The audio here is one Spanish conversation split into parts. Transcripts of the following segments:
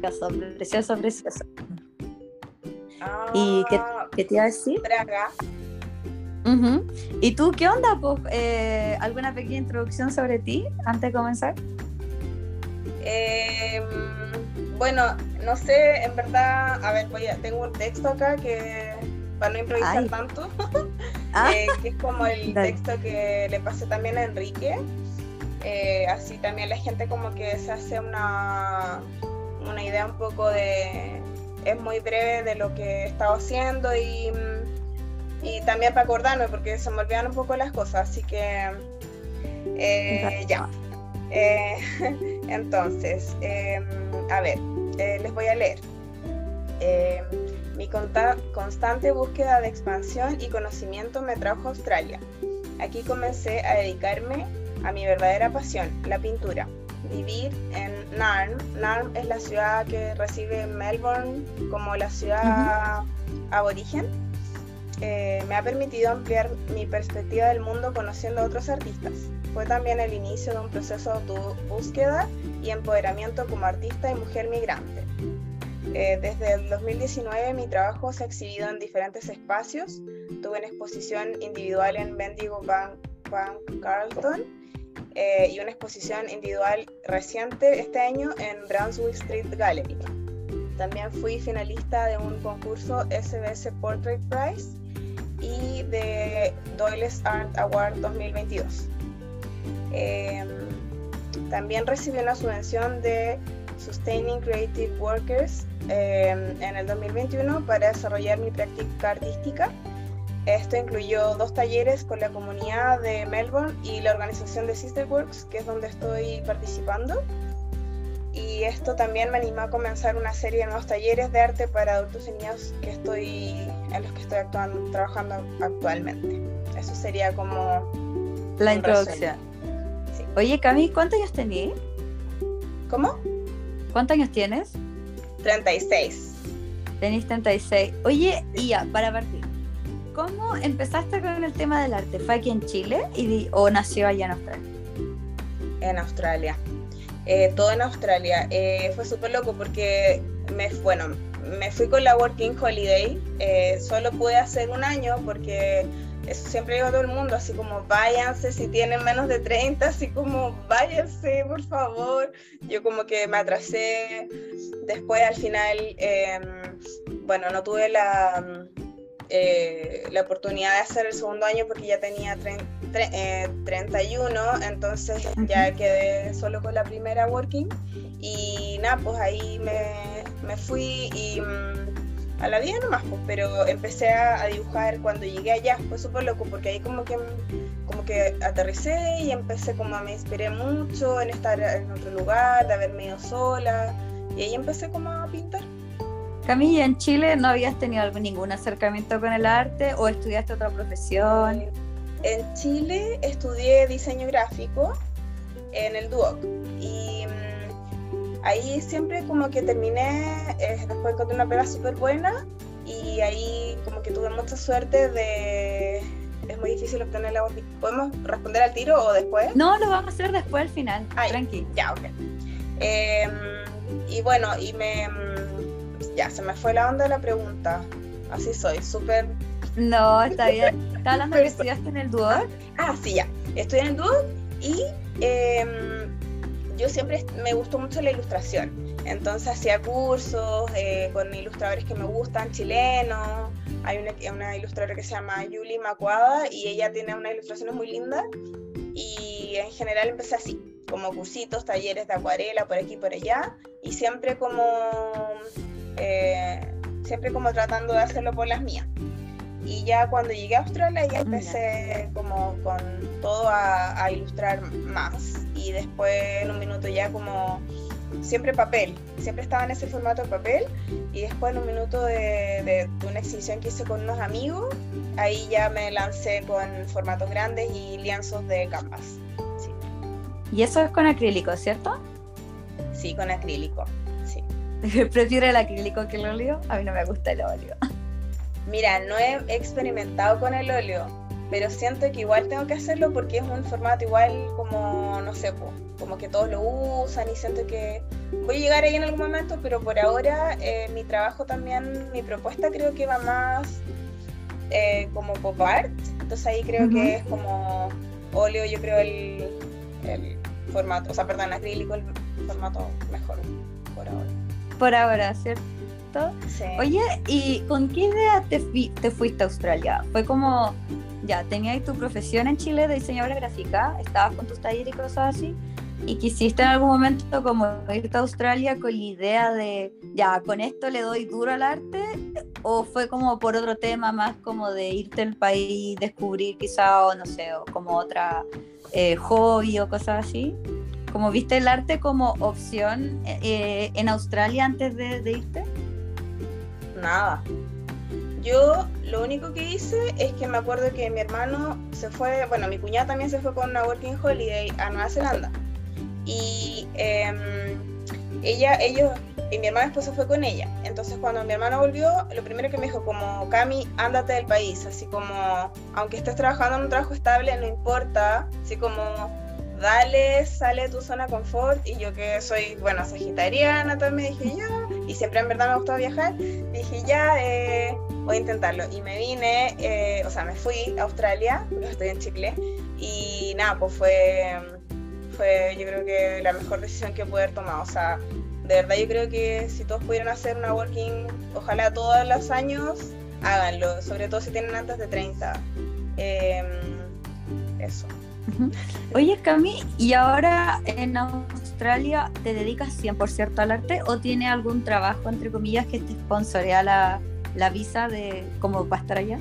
precioso, precioso, precioso. ¿Y qué, Ah, qué te iba a decir? ¿Y tú qué onda? Pues, eh, ¿Alguna pequeña introducción sobre ti antes de comenzar? Eh, bueno, no sé, en verdad, a ver, voy a, tengo un texto acá que para no improvisar Ay. tanto, Ah, eh, que es como el Dale. texto que le pasé también a Enrique. Eh, así también la gente como que se hace una, una idea un poco de, es muy breve de lo que he estado haciendo y, mm, y también para acordarme porque se me olvidan un poco las cosas, así que eh, ya. Eh, entonces, eh, a ver, eh, les voy a leer. Eh, mi constante búsqueda de expansión y conocimiento me trajo a Australia. Aquí comencé a dedicarme a mi verdadera pasión, la pintura. Vivir en Narn. Narn es la ciudad que recibe Melbourne como la ciudad aborigen. Eh, me ha permitido ampliar mi perspectiva del mundo conociendo a otros artistas. Fue también el inicio de un proceso de autobúsqueda y empoderamiento como artista y mujer migrante. Eh, desde el 2019 mi trabajo se ha exhibido en diferentes espacios. Tuve una exposición individual en Bendigo Bank, Bank Carlton eh, y una exposición individual reciente este año en Brunswick Street Gallery. También fui finalista de un concurso SBS Portrait Prize y de Doyle's Art Award 2022. Eh, también recibí una subvención de Sustaining Creative Workers eh, en el 2021 para desarrollar mi práctica artística. Esto incluyó dos talleres con la comunidad de Melbourne y la organización de Sisterworks, que es donde estoy participando. Y esto también me animó a comenzar una serie de nuevos talleres de arte para adultos y niños que estoy, en los que estoy actuando, trabajando actualmente. Eso sería como la introducción. Sí. Oye, Cami, ¿cuántos años tenías? ¿Cómo? ¿Cuántos años tienes? 36. Tenís 36. Oye, y ya, para partir. ¿Cómo empezaste con el tema del arte? ¿Fue aquí en Chile o nació allá en Australia? En Australia. Eh, todo en Australia. Eh, fue súper loco porque me, bueno, me fui con la Working Holiday. Eh, solo pude hacer un año porque eso siempre digo a todo el mundo, así como váyanse si tienen menos de 30, así como váyanse, por favor. Yo como que me atrasé. Después al final, eh, bueno, no tuve la, eh, la oportunidad de hacer el segundo año porque ya tenía 30 tre- eh, 31, entonces ya quedé solo con la primera working y nada, pues ahí me, me fui y mm, a la vida nomás, pues, pero empecé a, a dibujar cuando llegué allá, fue súper loco porque ahí como que, como que aterricé y empecé como a me inspiré mucho en estar en otro lugar, de haberme ido sola y ahí empecé como a pintar. Camilla, ¿en Chile no habías tenido algún- ningún acercamiento con el arte o estudiaste otra profesión? En Chile estudié diseño gráfico en el Duoc y mm, ahí siempre como que terminé, eh, después encontré una pega súper buena y ahí como que tuve mucha suerte de... Es muy difícil obtener la. ¿Podemos responder al tiro o después? No, lo vamos a hacer después al final. Ay. Tranqui. Ya, ok. Em, y bueno, y me... Ya, se me fue la onda de la pregunta. Así soy, súper No, está bien. Estaba hablando de que estudiaste en el Duoc. Ah, sí, ya. Estoy en el Duoc y em, yo siempre me gustó mucho la ilustración. Entonces hacía cursos eh, con ilustradores que me gustan, chilenos. Hay una, una ilustradora que se llama Yuli Macuada y ella tiene unas ilustraciones muy lindas. Y en general empecé así, como cursitos, talleres de acuarela por aquí y por allá. Y siempre como, eh, siempre como tratando de hacerlo por las mías. Y ya cuando llegué a Australia ya empecé como con todo a, a ilustrar más. Y después en un minuto ya como siempre papel. Siempre estaba en ese formato de papel. Y después en un minuto de, de- de una exhibición que hice con unos amigos, ahí ya me lancé con formatos grandes y lienzos de canvas. Sí, Y eso es con acrílico, ¿cierto? sí con acrílico. Prefiero el acrílico que el óleo. A mí no me gusta el óleo. Mira, no he experimentado con el óleo, pero siento que igual tengo que hacerlo porque es un formato igual como, no sé, como que todos lo usan y siento que voy a llegar ahí en algún momento, pero por ahora eh, mi trabajo también, mi propuesta creo que va más eh, como pop art, entonces ahí creo que es como óleo, yo creo el, el formato, o sea, perdón, acrílico, el formato mejor por ahora. Por ahora, ¿cierto? Sí. Oye, ¿y con qué idea te, te fuiste a Australia? Fue como, ya, tenías tu profesión en Chile de diseñadora gráfica, estabas con tus talleres y cosas así, y quisiste en algún momento como irte a Australia con la idea de, ya, con esto le doy duro al arte, o fue como por otro tema más como de irte al país, descubrir quizá, o no sé, o como otra eh, hobby o cosas así? ¿Como viste el arte como opción eh, en Australia antes de, de irte? Nada. Yo lo único que hice es que me acuerdo que mi hermano se fue, bueno, mi cuñada también se fue con una Working Holiday a Nueva Zelanda. Y em, ella, ellos, y mi hermano después se fue con ella. Entonces cuando mi hermano volvió, lo primero que me dijo como, Cami, ándate del país, así como, aunque estés trabajando en un trabajo estable, no importa, así como, dale, sale de tu zona de confort. Y yo que soy, bueno, sagitariana también dije, ya, y siempre en verdad me ha gustado viajar, dije, ya, eh, voy a intentarlo. Y me vine, eh, o sea, me fui a Australia, porque estoy en Chile, y nada, pues fue, fue yo creo que la mejor decisión que pude haber tomado. O sea, de verdad yo creo que si todos pudieran hacer una working, ojalá todos los años, háganlo, sobre todo si tienen antes de 30. Em, eso. Oye, Cami, ¿y ahora en Australia te dedicas 100% al arte o tiene algún trabajo, entre comillas, que te sponsorea la, la visa de cómo va a estar allá?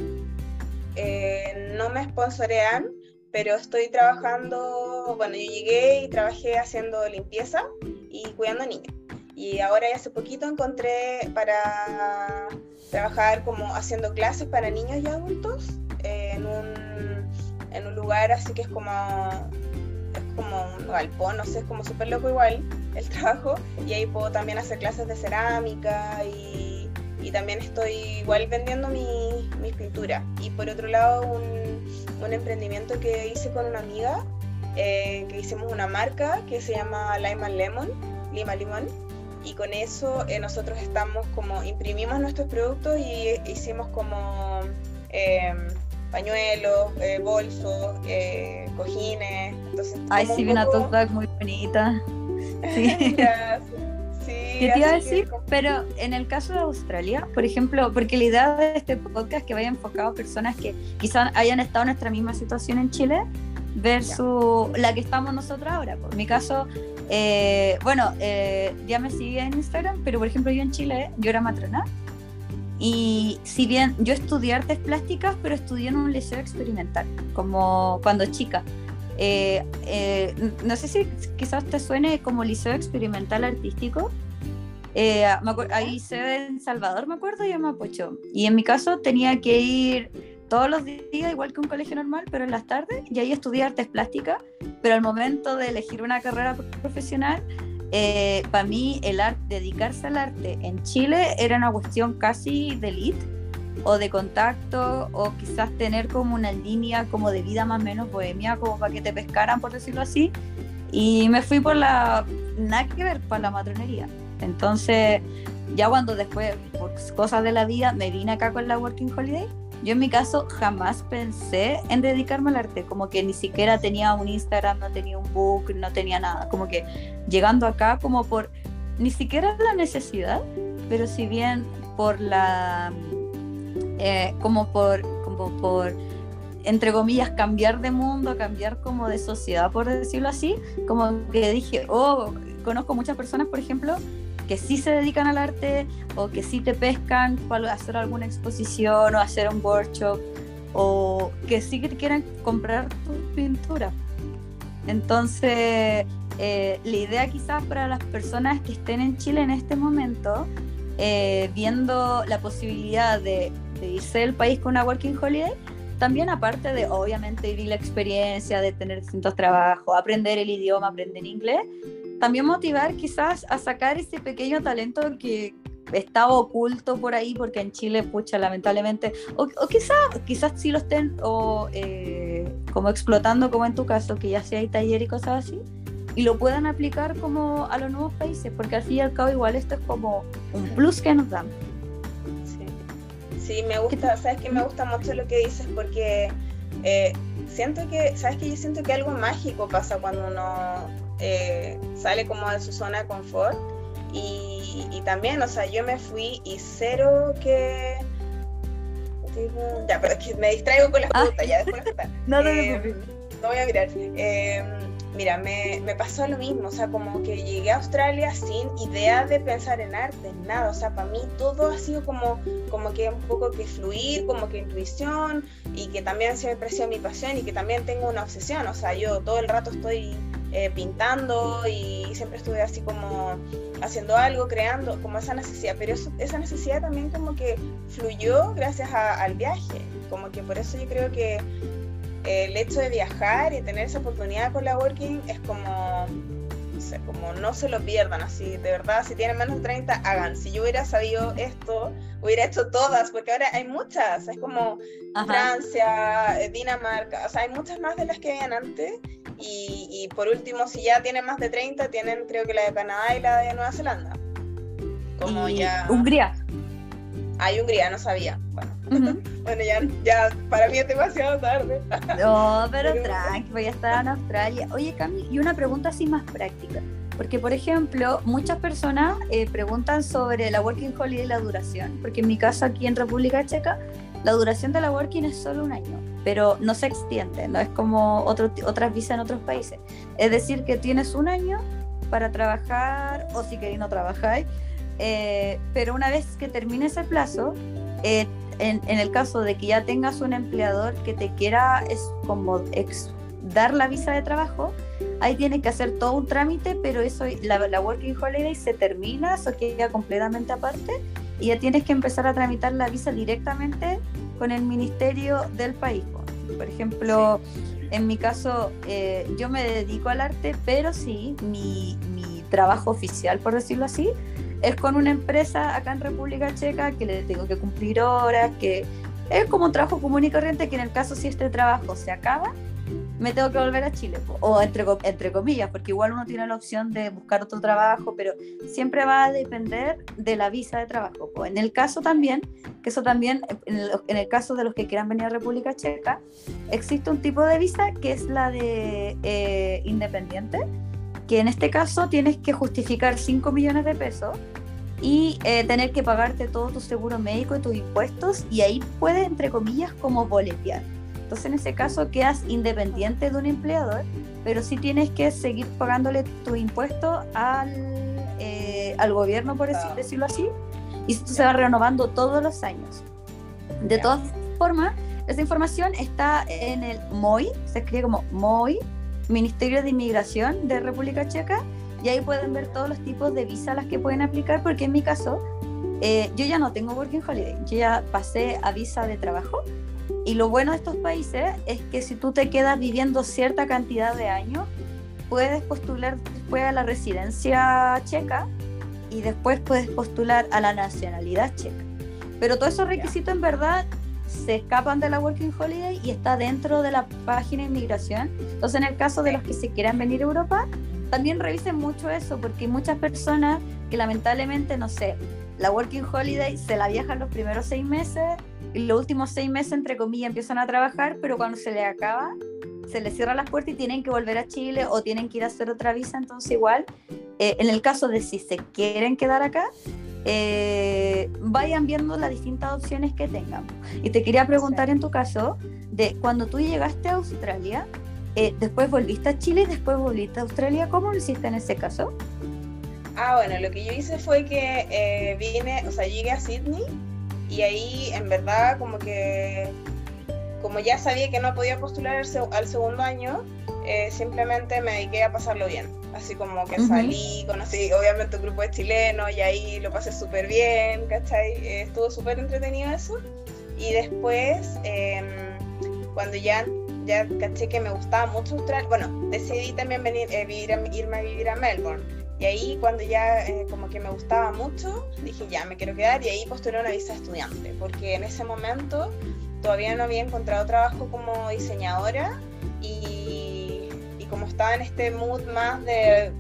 Eh, no me sponsorean, pero estoy trabajando, bueno, yo llegué y trabajé haciendo limpieza y cuidando niños. Y ahora hace poquito encontré para trabajar como haciendo clases para niños y adultos en un lugar así que es como es como un galpón, no sé, es como súper loco igual el trabajo. Y ahí puedo también hacer clases de cerámica y, y también estoy igual vendiendo mi, mis pinturas y por otro lado un, un emprendimiento que hice con una amiga eh, que hicimos una marca que se llama Lima Lemon, Lima Limón. Y con eso eh, nosotros estamos como imprimimos nuestros productos y hicimos como eh, pañuelos, eh, bolsos, eh, cojines. Entonces, Ay, sí, vi una tote muy bonita. Sí. sí ¿Qué te iba a decir? Pero en el caso de Australia, por ejemplo, porque la idea de este podcast es que vaya enfocado a personas que quizás hayan estado en nuestra misma situación en Chile versus la que estamos nosotros ahora. Por mi caso, eh, bueno, ya me sigue en Instagram, pero por ejemplo yo en Chile, yo era matrona y si bien yo estudié artes plásticas, pero estudié en un liceo experimental, como cuando chica. Eh, eh, no sé si quizás te suene como liceo experimental artístico. Eh, ahí se en Salvador, me acuerdo, y en Mapocho. Y en mi caso tenía que ir todos los días, igual que un colegio normal, pero en las tardes, y ahí estudié artes plásticas. Pero al momento de elegir una carrera profesional, eh, para mí el arte, dedicarse al arte en Chile era una cuestión casi de elite o de contacto o quizás tener como una línea como de vida más o menos bohemia como para que te pescaran por decirlo así. Y me fui por la nada que ver para la matronería. Entonces ya cuando después por cosas de la vida me vine acá con la Working Holiday yo en mi caso jamás pensé en dedicarme al arte, como que ni siquiera tenía un Instagram, no tenía un book, no tenía nada, como que llegando acá como por, ni siquiera la necesidad, pero si bien por la, eh, como por, como por, entre comillas, cambiar de mundo, cambiar como de sociedad, por decirlo así, como que dije, oh, conozco muchas personas, por ejemplo, que sí se dedican al arte o que sí te pescan para hacer alguna exposición o hacer un workshop o que sí que quieran comprar tu pintura. Entonces, eh, la idea quizás para las personas que estén en Chile en este momento, eh, viendo la posibilidad de, de, irse del país con una working holiday, también aparte de obviamente vivir la experiencia, de tener distintos trabajos, aprender el idioma, aprender inglés, también motivar quizás a sacar ese pequeño talento que estaba oculto por ahí porque en Chile, pucha, lamentablemente, o, quizás quizás sí lo estén o, eh, como explotando como en tu caso, que ya sea hay taller y cosas así. y lo puedan aplicar como a los nuevos países, porque al fin y al cabo igual esto es como un plus que nos dan. Sí, sí me gusta, sabes que me gusta mucho lo que dices porque eh, siento que, sabes que yo siento que algo mágico pasa cuando uno eh, sale como de su zona de confort y, y, también, o sea, yo me fui y cero que... Ya, pero es que me distraigo con las ah. preguntas, ya después. no, no, no, no voy a mirar. Eh, mira, me, me, pasó lo mismo, o sea, como que llegué a Australia sin idea de pensar en arte, nada, o sea, para mí todo ha sido como, como que un poco que fluir, como que intuición, y que también siempre ha sido mi pasión y que también tengo una obsesión, o sea, yo todo el rato estoy eh, pintando y siempre estuve así como haciendo algo, creando, como esa necesidad, pero esa necesidad también como que fluyó gracias al viaje, como que por eso yo creo que el hecho de viajar y tener esa oportunidad con la Working es como, como no se lo pierdan así, de verdad, si tienen menos de 30, hagan. Si yo hubiera sabido esto, hubiera hecho todas, porque ahora hay muchas, es como Francia, eh, Dinamarca, o sea, hay muchas más de las que habían antes. Y, y, por último, si ya tienen más de 30, tienen creo que la de Canadá y la de Nueva Zelanda. Como ya... Hungría. Hay Hungría, no sabía. Bueno, bueno ya, ya para mí es demasiado tarde. no, pero tranqui, voy a estar en Australia. Oye, Cami, y una pregunta así más práctica. Porque, por ejemplo, muchas personas eh, preguntan sobre la Working Holiday y la duración. Porque en mi caso, aquí en República Checa, la duración de la Working es solo un año, pero no se extiende, no es como otro, otras visas en otros países. Es decir, que tienes un año para trabajar, o si queréis no trabajáis, eh, pero una vez que termine ese plazo, eh, en, el caso de que ya tengas un empleador que te quiera es como dar la visa de trabajo, ahí tienes que hacer todo un trámite, pero eso la, la Working Holiday se termina, eso queda completamente aparte y ya tienes que empezar a tramitar la visa directamente con el ministerio del país. Por ejemplo, en mi caso, eh, yo me dedico al arte, pero sí, mi, mi trabajo oficial, por decirlo así, es con una empresa acá en República Checa que le tengo que cumplir horas, que es como un trabajo común y corriente que en el caso si este trabajo se acaba, me tengo que volver a Chile, o entre, entre comillas, porque igual uno tiene la opción de buscar otro trabajo, pero siempre va a depender de la visa de trabajo. En el caso también, que eso también, en el, caso de los que quieran venir a República Checa, existe un tipo de visa que es la de eh, independiente, que en este caso tienes que justificar 5 millones de pesos y eh, tener que pagarte todo tu seguro médico y tus impuestos y ahí puedes, entre comillas, como boletear. Entonces en ese caso quedas independiente de un empleador, pero sí tienes que seguir pagándole tu impuesto al, eh, al gobierno, por decirlo así, y esto se va renovando todos los años. De todas formas, esa información está en el MOI, se escribe como MOI, Ministerio de Inmigración de República Checa y ahí pueden ver todos los tipos de visas las que pueden aplicar porque en mi caso eh, yo ya no tengo Working Holiday, yo ya pasé a visa de trabajo y lo bueno de estos países es que si tú te quedas viviendo cierta cantidad de años puedes postular después a la residencia checa y después puedes postular a la nacionalidad checa. Pero todos esos requisitos en verdad se escapan de la Working Holiday y está dentro de la página de inmigración. Entonces, en el caso de los que se quieran venir a Europa, también revisen mucho eso, porque muchas personas que lamentablemente, no sé, la Working Holiday se la viajan los primeros seis meses y los últimos seis meses, entre comillas, empiezan a trabajar, pero cuando se les acaba, se les cierran las puertas y tienen que volver a Chile o tienen que ir a hacer otra visa. Entonces, igual, eh, en el caso de si se quieren quedar acá, eh, vayan viendo las distintas opciones que tengan. Y te quería preguntar en tu caso, de cuando tú llegaste a Australia, eh, después volviste a Chile y después volviste a Australia, ¿cómo lo hiciste en ese caso? Ah, bueno, lo que yo hice fue que eh, vine, o sea, llegué a Sydney y ahí en verdad como que, como ya sabía que no podía postular al segundo año, simplemente me dediqué a pasarlo bien. Así como que salí, conocí obviamente un grupo de chilenos y ahí lo pasé súper bien, ¿cachai? Eh, estuvo súper entretenido eso. Y después, em, cuando ya, ya caché que me gustaba mucho Australia, bueno, decidí también venir, eh, vivir irme a vivir a Melbourne. Y ahí cuando ya como que me gustaba mucho, dije ya me quiero quedar y ahí postulé una visa estudiante, porque en ese momento todavía no había encontrado trabajo como diseñadora y como estaba en este mood más de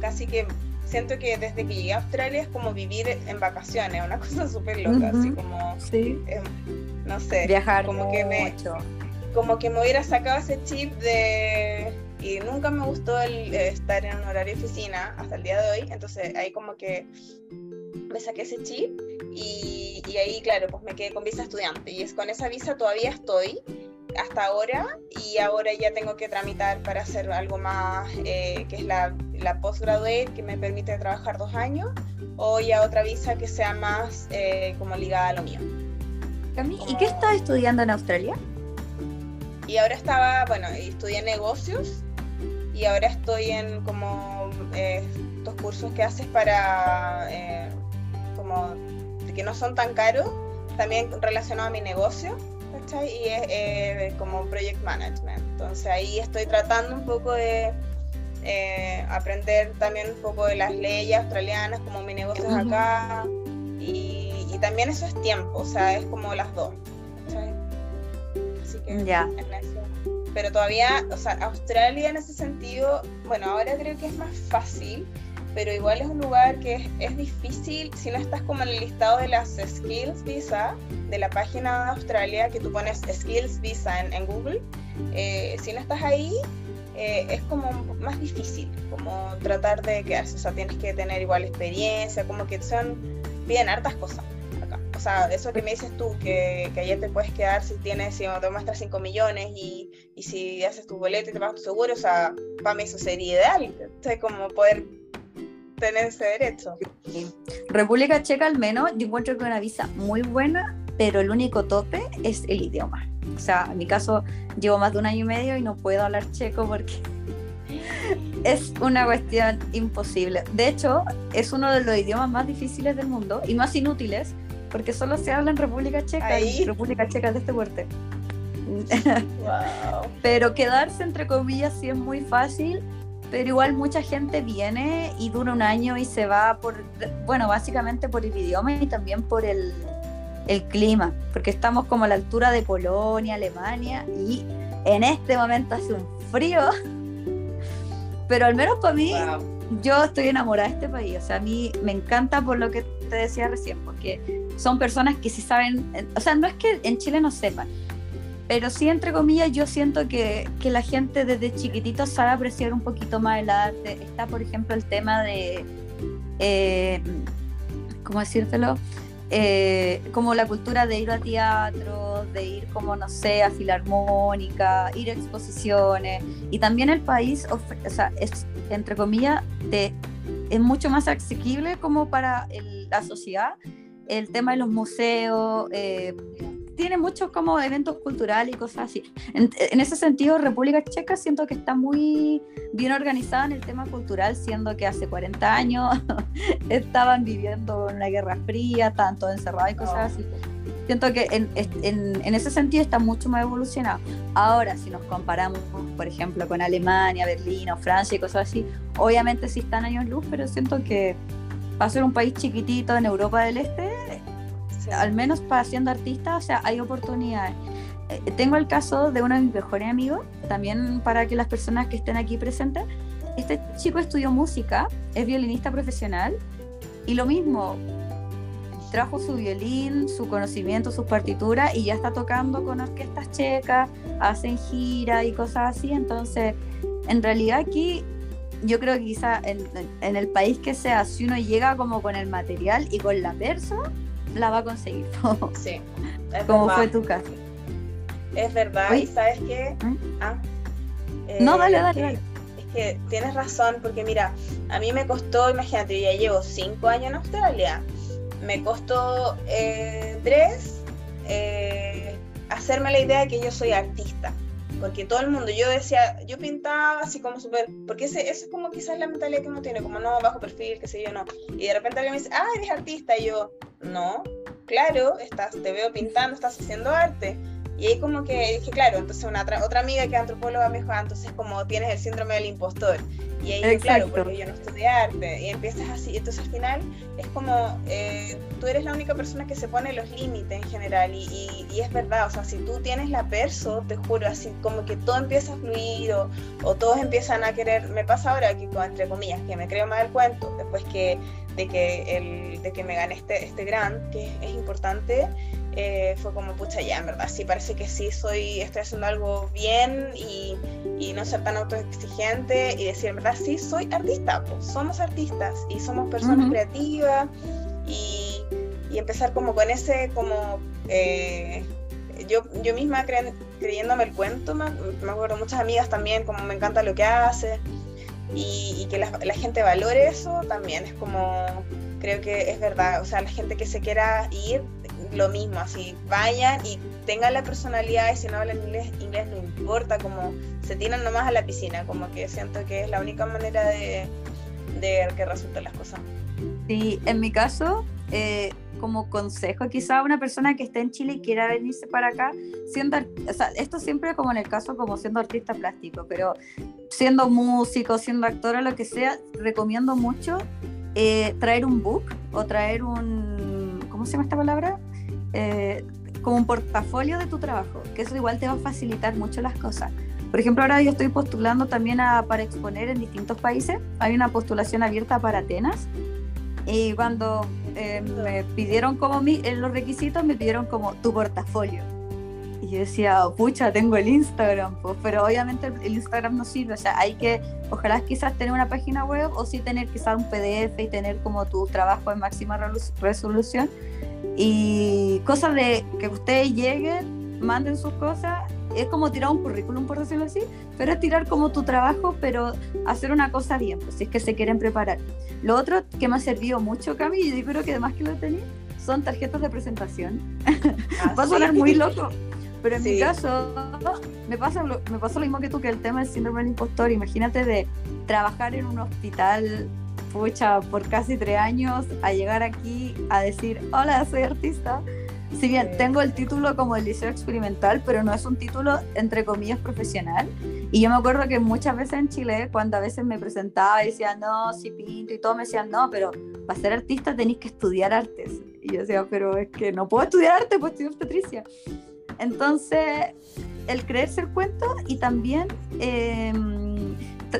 casi que siento que desde que llegué a Australia es como vivir en vacaciones, una cosa súper loca, así como, sí. eh, no sé, viajar como que me, como que me hubiera sacado ese chip de y nunca me gustó el eh, estar en un horario de oficina hasta el día de hoy, entonces ahí como que me saqué ese chip y, y ahí claro, pues me quedé con visa estudiante y es con esa visa todavía estoy hasta ahora y ahora ya tengo que tramitar para hacer algo más, eh, que es la, la postgraduate, que me permite trabajar dos años, o ya otra visa que sea más eh, como ligada a lo mío. ¿y qué estás estudiando en Australia? Y ahora estaba, bueno, estudié negocios y ahora estoy en como eh, estos cursos que haces para, como, que no son tan caros, también relacionado a mi negocio y es eh, como project management. Entonces ahí estoy tratando un poco de eh, aprender también un poco de las leyes australianas, como mi negocio es acá, y, también eso es tiempo, o sea, es como las dos. Así que ya. Pero todavía, o sea, Australia en ese sentido, bueno, ahora creo que es más fácil pero igual es un lugar que es, difícil si no estás como en el listado de las Skills Visa de la página de Australia, que tú pones Skills Visa en, Google. Eh, si no estás ahí, eh, es como más difícil, como tratar de quedarse. O sea, tienes que tener igual experiencia, como que son bien hartas cosas acá. O sea, eso que me dices tú, que, que allá te puedes quedar si tienes, si te muestras 5 millones y, y si haces tu boleto y te pagas tu seguro, o sea, para mí eso sería ideal. O sea, como poder tener ese derecho. República Checa al menos yo encuentro que una visa muy buena, pero el único tope es el idioma. O sea, en mi caso llevo más de un año y medio y no puedo hablar checo porque es una cuestión imposible. De hecho, es uno de los idiomas más difíciles del mundo y más inútiles porque solo se habla en República Checa y República Checa de este fuerte. Pero quedarse entre comillas sí es muy fácil pero igual mucha gente viene y dura un año y se va por, bueno, básicamente por el idioma y también por el, el clima, porque estamos como a la altura de Polonia, Alemania y en este momento hace un frío, pero al menos para mí, yo estoy enamorada de este país, o sea, a mí me encanta por lo que te decía recién, porque son personas que sí saben, o sea, no es que en Chile no sepan, pero sí, entre comillas, yo siento que, que, la gente desde chiquitito sabe apreciar un poquito más el arte. Está, por ejemplo, el tema de, eh, ¿cómo decírtelo? Eh, como la cultura de ir a teatro, de ir como, no sé, a filarmónica, ir a exposiciones. Y también el país, o sea, entre comillas, de, es mucho más asequible como para la sociedad el tema de los museos. Eh, tiene muchos como eventos culturales y cosas así. En, ese sentido, República Checa siento que está muy bien organizada en el tema cultural, siendo que hace 40 años estaban viviendo una guerra fría, estaban todos encerrados y cosas así. Siento que en, en, en, ese sentido está mucho más evolucionado. Ahora, si nos comparamos, por ejemplo, con Alemania, Berlín o Francia y cosas así, obviamente sí están años luz, pero siento que para ser un país chiquitito en Europa del Este, al menos para siendo artista, o sea, hay oportunidades. Eh, tengo el caso de uno de mis mejores amigos, también para que las personas que estén aquí presentes. Este chico estudió música, es violinista profesional y lo mismo, trajo su violín, su conocimiento, sus partituras y ya está tocando con orquestas checas, hacen gira y cosas así. Entonces, en realidad aquí yo creo que quizá en, en, el país que sea, si uno llega como con el material y con la persona, la va a conseguir. sí. Como fue tu caso. Es verdad, y sabes qué? ¿Mm? Ah, no, dale, eh, dale, dale. Es que tienes razón, porque mira, a mí me costó, imagínate, yo ya llevo cinco años en Australia, me costó eh, tres eh, hacerme la idea de que yo soy artista porque todo el mundo, yo decía, yo pintaba así como súper, porque ese, eso es como quizás la mentalidad que uno tiene, como no, bajo perfil, qué sé yo, no. Y de repente alguien me dice, ah, eres artista, y yo, no, claro, estás, te veo pintando, estás haciendo arte, Y ahí como que dije, claro, entonces una otra amiga que es antropóloga me dijo, ah, entonces como tienes el síndrome del impostor. Y ahí, dije, claro, porque yo no estudié arte. Y empiezas así. Entonces al final es como, eh, tú eres la única persona que se pone los límites en general. Y, y, es verdad, o sea, si tú tienes la perso, te juro, así como que todo empieza a fluir o, o todos empiezan a querer. Me pasa ahora que, entre comillas, que me creo más el cuento, después que de que, el, de que me gané este, este grant, que es importante, eh, fue como, pucha, ya, en verdad, sí, parece que sí soy, estoy haciendo algo bien y, y no ser tan autoexigente y decir, en verdad, sí, soy artista, pues, somos artistas y somos personas creativas y, y, empezar como con ese, como, eh, yo, yo misma creyéndome el cuento, me, me, acuerdo muchas amigas también, como me encanta lo que hace y, y que la, la gente valore eso también, es como, creo que es verdad, o sea, la gente que se quiera ir lo mismo, así vayan y tengan la personalidad y si no hablan inglés, inglés no importa, como se tiran nomás a la piscina, como que siento que es la única manera de, de que resulten las cosas. Sí, en mi caso, eh, como consejo quizá una persona que esté en Chile y quiera venirse para acá, siendo, o sea, esto siempre como en el caso como siendo artista plástico, pero siendo músico, siendo actor o lo que sea, recomiendo mucho eh, traer un book o traer un, ¿cómo se llama esta palabra? Eh, como un portafolio de tu trabajo, que eso igual te va a facilitar mucho las cosas. Por ejemplo, ahora yo estoy postulando también a, para exponer en distintos países. Hay una postulación abierta para Atenas. Y cuando eh, me pidieron como mi, en los requisitos, me pidieron como tu portafolio. Y yo decía, pucha, tengo el Instagram, pues, pero obviamente el Instagram no sirve. O sea, hay que, ojalá quizás tener una página web o sí tener quizás un PDF y tener como tu trabajo en máxima resolución y cosas de que ustedes lleguen, manden sus cosas, es como tirar un currículum, por decirlo así, pero es tirar como tu trabajo, pero hacer una cosa bien, pues si es que se quieren preparar. Lo otro que me ha servido mucho, Cami, y yo creo que además que lo tenía, son tarjetas de presentación. Ah, Va a sonar muy loco, pero en mi caso me pasa, lo, me pasa lo mismo que tú, que el tema del síndrome del impostor. Imagínate de trabajar en un hospital pucha, por casi tres años a llegar aquí a decir, hola, soy artista. Si bien tengo el título como el liceo experimental, pero no es un título entre comillas profesional. Y yo me acuerdo que muchas veces en Chile, cuando a veces me presentaba y decía, no, si pinto y todo, me decían, no, pero para ser artista tenéis que estudiar artes. Y yo decía, pero es que no puedo estudiar arte, pues estudio obstetricia. Entonces, el creerse el cuento y también eh,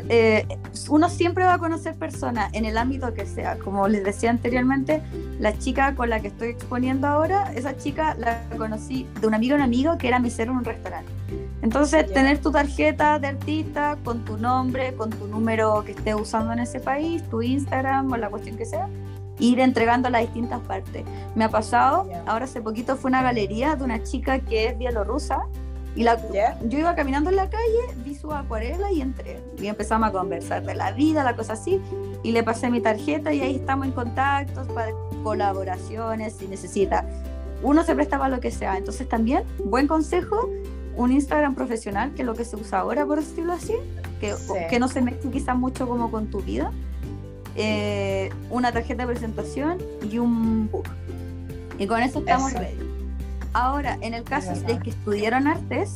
eh, uno siempre va a conocer personas en el ámbito que sea. Como les decía anteriormente, la chica con la que estoy exponiendo ahora, esa chica la conocí de un amigo a un amigo que era mesero en un restaurante. Entonces, tener tu tarjeta de artista con tu nombre, con tu número que estés usando en ese país, tu Instagram o la cuestión que sea, ir entregando a las distintas partes. Me ha pasado, ahora hace poquito fue una galería de una chica que es bielorrusa y la, yo iba caminando en la calle, vi su acuarela y entré. Y empezamos a conversar de la vida, la cosa así. Y le pasé mi tarjeta y ahí estamos en contacto para colaboraciones si necesita. Uno se presta para lo que sea. Entonces también, buen consejo, un Instagram profesional, que es lo que se usa ahora, por decirlo así, que, que no se mezcle quizá mucho como con tu vida. Eh, una tarjeta de presentación y un book. Y con eso estamos ready. Ahora, en el caso de que estudiaron artes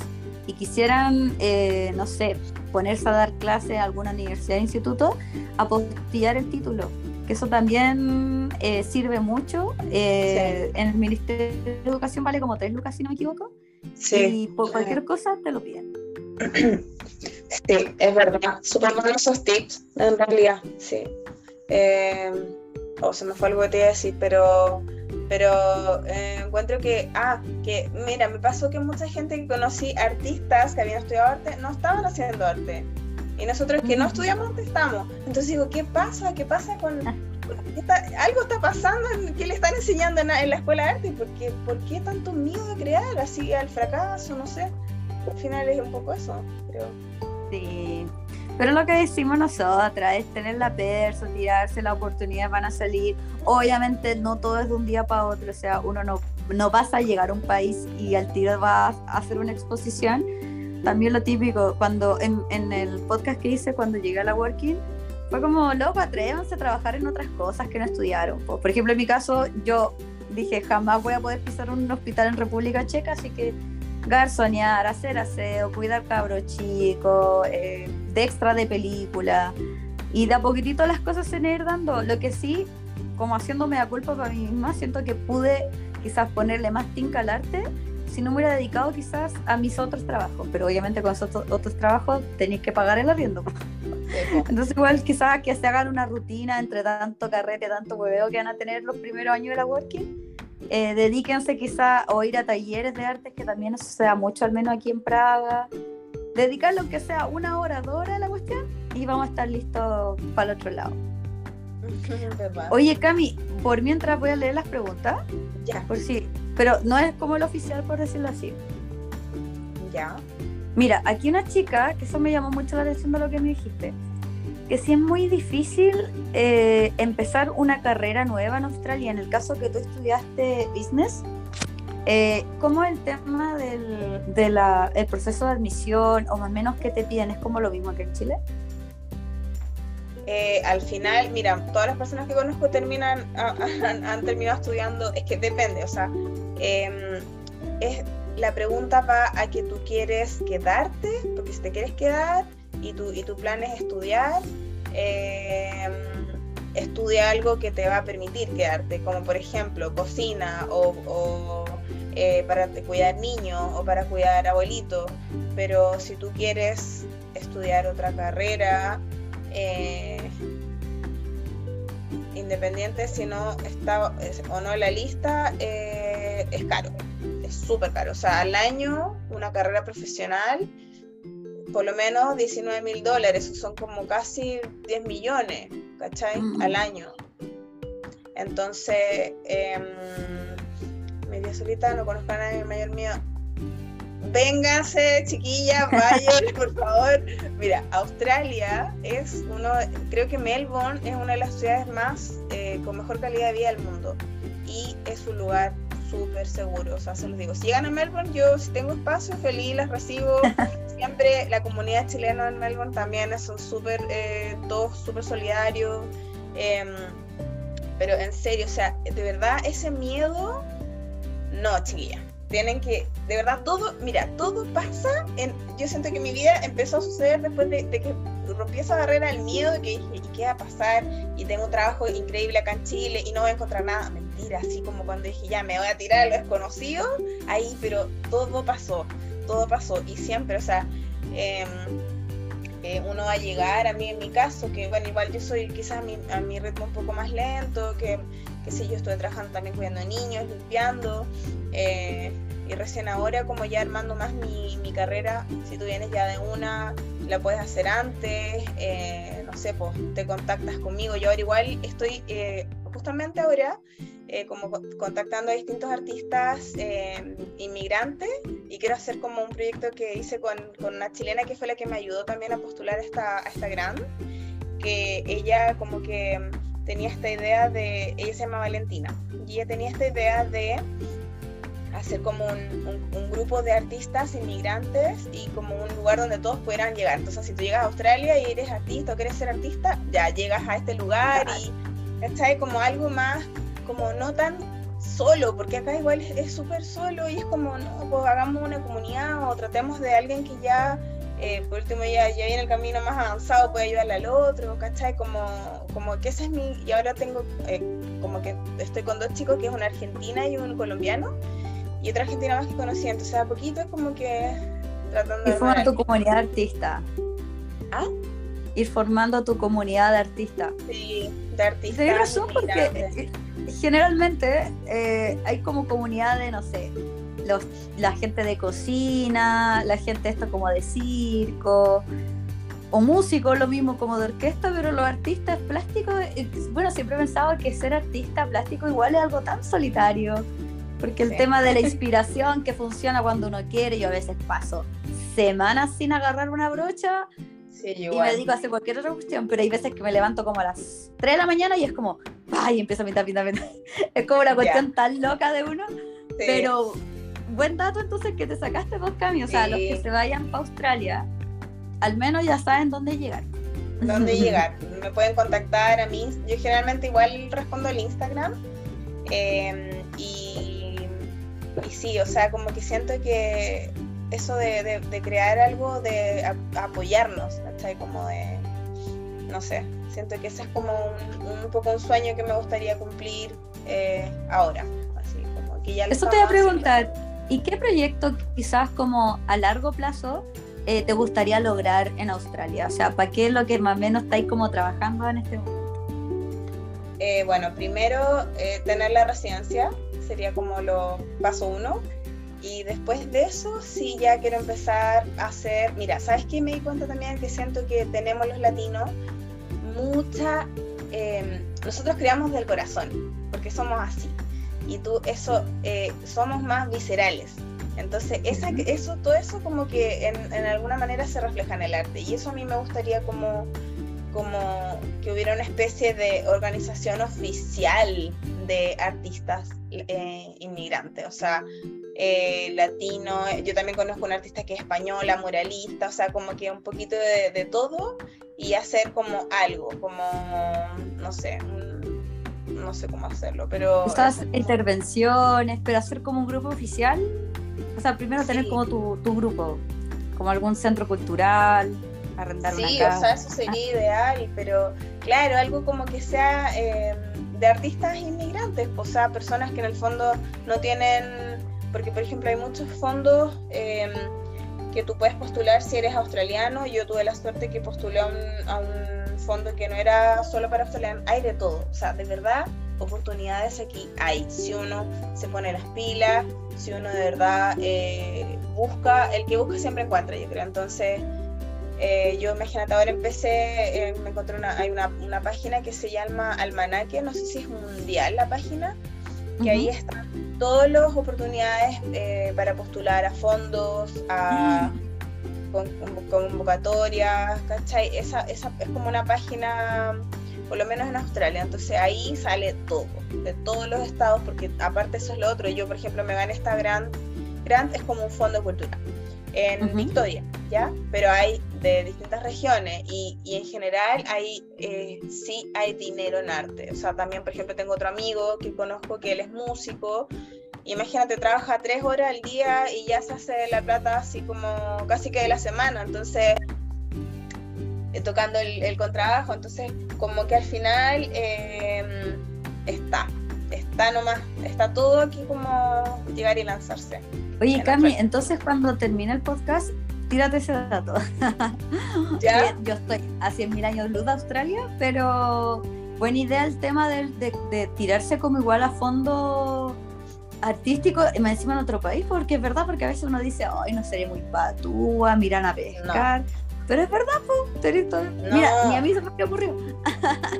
y quisieran, eh, no sé, ponerse a dar clase a alguna universidad o instituto, apostillar el título, que eso también eh, sirve mucho. Eh, en el Ministerio de Educación vale como tres lucas, si no me equivoco. Sí. Y por cualquier cosa te lo piden. Sí, es verdad. Súper buenos esos tips, en realidad, sí. O se me fue algo que te iba a decir, pero pero eh, encuentro que, ah, que mira, me pasó que mucha gente que conocí, artistas que habían estudiado arte, no estaban haciendo arte. Y nosotros que no estudiamos arte estamos. Entonces digo, ¿qué pasa? ¿Qué pasa con... algo está pasando, ¿qué le están enseñando en, la escuela de arte? ¿Por qué, ¿Por qué tanto miedo a crear así al fracaso? No sé. Al final es un poco eso, creo. Sí, pero lo que decimos nosotras es tener la perso, tirarse, las oportunidades van a salir. Obviamente no todo es de un día para otro, o sea, uno no, no vas a llegar a un país y al tiro vas a hacer una exposición. También lo típico, cuando en, en el podcast que hice cuando llegué a la Working, fue como, loco, atrévanse a trabajar en otras cosas que no estudiaron. Por ejemplo, en mi caso, yo dije, jamás voy a poder pisar un hospital en República Checa, así que garzonear, hacer aseo, cuidar cabros chicos, eh, de extra de película. Y de a poquitito las cosas se van ir dando. Lo que sí, como haciéndome la culpa para mí misma, siento que pude quizás ponerle más tinca al arte si no me hubiera dedicado quizás a mis otros trabajos. Pero obviamente con esos otros trabajos tenéis que pagar el arriendo. Entonces igual quizás que se hagan una rutina entre tanto carrete, tanto hueveo que van a tener los primeros años de la working. Eh, dedíquense quizás a ir a talleres de artes, que también eso se da mucho, al menos aquí en Praga. Dedicarlo aunque sea una hora, dos horas a la cuestión y vamos a estar listos para el otro lado. Oye, Cami, por mientras voy a leer las preguntas. Ya. Por si, pero no es como el oficial, por decirlo así. Ya. Mira, aquí una chica, que eso me llamó mucho la atención de lo que me dijiste, que sí es muy difícil eh, empezar una carrera nueva en Australia. En el caso que tú estudiaste business, eh, ¿cómo el tema del de la, el proceso de admisión o más o menos que te piden es como lo mismo que en Chile? Eh, al final, mira, todas las personas que conozco terminan, han, terminado estudiando, es que depende, o sea, em, es, la pregunta va a que tú quieres quedarte, porque si te quieres quedar y tu, y tu plan es estudiar, em, estudia algo que te va a permitir quedarte, como por ejemplo cocina o, eh, para cuidar niños o para cuidar abuelitos, pero si tú quieres estudiar otra carrera, eh, independiente si no está o no en la lista, eh, es caro, es súper caro. O sea, al año una carrera profesional, por lo menos 19 mil dólares, son como casi 10 millones, ¿cachai? Mm. Al año. Entonces, eh, media solita, no conozco a nadie mayor mío vénganse, chiquillas, vayan, por favor. Mira, Australia es uno, creo que Melbourne es una de las ciudades más eh, con mejor calidad de vida del mundo y es un lugar súper seguro, o sea, se los digo, si llegan a Melbourne, yo si tengo espacio, feliz, las recibo, siempre la comunidad chilena en Melbourne también son súper, eh, todos súper solidarios, em, pero en serio, o sea, de verdad, ese miedo, no, chiquilla, tienen que, de verdad, todo, mira, todo pasa, en, yo siento que mi vida empezó a suceder después de, que rompí esa barrera del miedo, de que dije, ¿y qué va a pasar? Y tengo un trabajo increíble acá en Chile y no voy a encontrar nada. Mentira, así como cuando dije, ya me voy a tirar a lo desconocido, ahí, pero todo pasó, todo pasó. Y siempre, o sea, em, eh, uno va a llegar, a mí en mi caso, que bueno, igual yo soy quizás a mi, ritmo un poco más lento, que, que yo estoy trabajando también cuidando niños, limpiando, eh, y recién ahora como ya armando más mi, mi, carrera, si tú vienes ya de una, la puedes hacer antes, eh, no sé, pues te contactas conmigo, yo ahora igual estoy justamente ahora eh, como contactando a distintos artistas eh, inmigrantes y quiero hacer como un proyecto que hice con, con, una chilena que fue la que me ayudó también a postular esta, a esta gran, que ella como que tenía esta idea de, ella se llama Valentina, y ella tenía esta idea de hacer como un, un, grupo de artistas inmigrantes y como un lugar donde todos pudieran llegar. Entonces, si tú llegas a Australia y eres artista o quieres ser artista, ya llegas a este lugar y está como algo más como no tan solo, porque acá igual es súper solo y es como, no, pues hagamos una comunidad o tratemos de alguien que ya, eh, por último, ya, ya viene el camino más avanzado, puede ayudarle al otro, ¿cachai? Como, como que ese es mi, y ahora tengo, eh, como que estoy con dos chicos, que es una argentina y un colombiano, y otra argentina más que conocí, entonces a poquito es como que tratando de... Y formar tu comunidad de artista. ¿Ah? Ir formando tu comunidad de artistas. Sí, de artistas. Tienes razón porque generalmente eh, hay como comunidad de, no sé, los, la gente de cocina, la gente esto como de circo, o músicos, lo mismo como de orquesta, pero los artistas plásticos, eh, bueno, siempre he pensado que ser artista plástico igual es algo tan solitario, porque el tema de la inspiración que funciona cuando uno quiere, yo a veces paso semanas sin agarrar una brocha y me dedico a hacer cualquier otra cuestión, pero hay veces que me levanto como a las 3 de la mañana y es como, ay, empiezo a pintar, pintar, pintar. Es como una cuestión tan loca de uno, pero buen dato entonces que te sacaste dos cambios, o sea, los que se vayan para Australia, al menos ya saben dónde llegar. ¿Dónde llegar? Me pueden contactar a mí, yo generalmente igual respondo al Instagram em, y y sí, o sea, como que siento que eso de, crear algo, de apoyarnos, ¿cachai? Como de, no sé, siento que ese es como un, poco un sueño que me gustaría cumplir eh, ahora. Así como que ya Eso te voy a preguntar, ¿y qué proyecto quizás como a largo plazo eh, te gustaría lograr en Australia? O sea, ¿para qué es lo que más o menos estáis como trabajando en este momento? Eh, bueno, primero tener la residencia, sería como lo paso uno. Y después de eso, sí, ya quiero empezar a hacer, mira, ¿sabes qué? Me di cuenta también que siento que tenemos los latinos mucha, em, nosotros creamos del corazón, porque somos así. Y tú, eso, eh, somos más viscerales. Entonces, esa, eso, todo eso como que en, en, alguna manera se refleja en el arte. Y eso a mí me gustaría como, como que hubiera una especie de organización oficial de artistas eh, inmigrantes. O sea, eh, latino, yo también conozco una artista que es española, muralista, o sea, como que un poquito de, todo y hacer como algo, como, no sé, no sé cómo hacerlo, pero... Estas intervenciones, pero hacer como un grupo oficial, o sea, primero tener como tu, tu, grupo, como algún centro cultural, arrendar sí, una casa. Sí, o sea, eso sería ideal, pero claro, algo como que sea... Eh, de artistas inmigrantes, o sea, personas que en el fondo no tienen porque por ejemplo hay muchos fondos em, que tú puedes postular si eres australiano. Yo tuve la suerte que postulé a un, fondo que no era solo para australianos, hay de todo, o sea, de verdad oportunidades aquí hay, si uno se pone las pilas, si uno de verdad eh, busca, el que busca siempre encuentra, yo creo. Entonces, eh, yo imagínate, ahora empecé, eh, me encontré una, hay una, una, página que se llama Almanaque, no sé si es mundial la página, que ahí están todas las oportunidades eh, para postular a fondos, a convocatorias, ¿cachai? Esa, esa es como una página, por lo menos en Australia, entonces ahí sale todo, de todos los estados, porque aparte eso es lo otro, yo por ejemplo me gané esta grant, grant es como un fondo cultural en Victoria, ¿ya? Pero hay de distintas regiones y, y en general hay, eh, sí hay dinero en arte. O sea, también, por ejemplo, tengo otro amigo que conozco que él es músico. Imagínate, trabaja tres horas al día y ya se hace la plata así como casi que de la semana. Entonces, eh, tocando el, el, contrabajo. Entonces, como que al final eh, está, está nomás, está todo aquí como llegar y lanzarse. Oye, Cami, entonces cuando termine el podcast, tírate ese dato. ¿Ya? Yo estoy a 100.000 años luz de Australia, pero buena idea el tema de, tirarse como igual a fondo artístico, y me encima en otro país, porque es verdad, porque a veces uno dice, ay, no sería muy patúa, miran a pescar. Pero es verdad, pues, Mira, ni a mí se me ocurrió.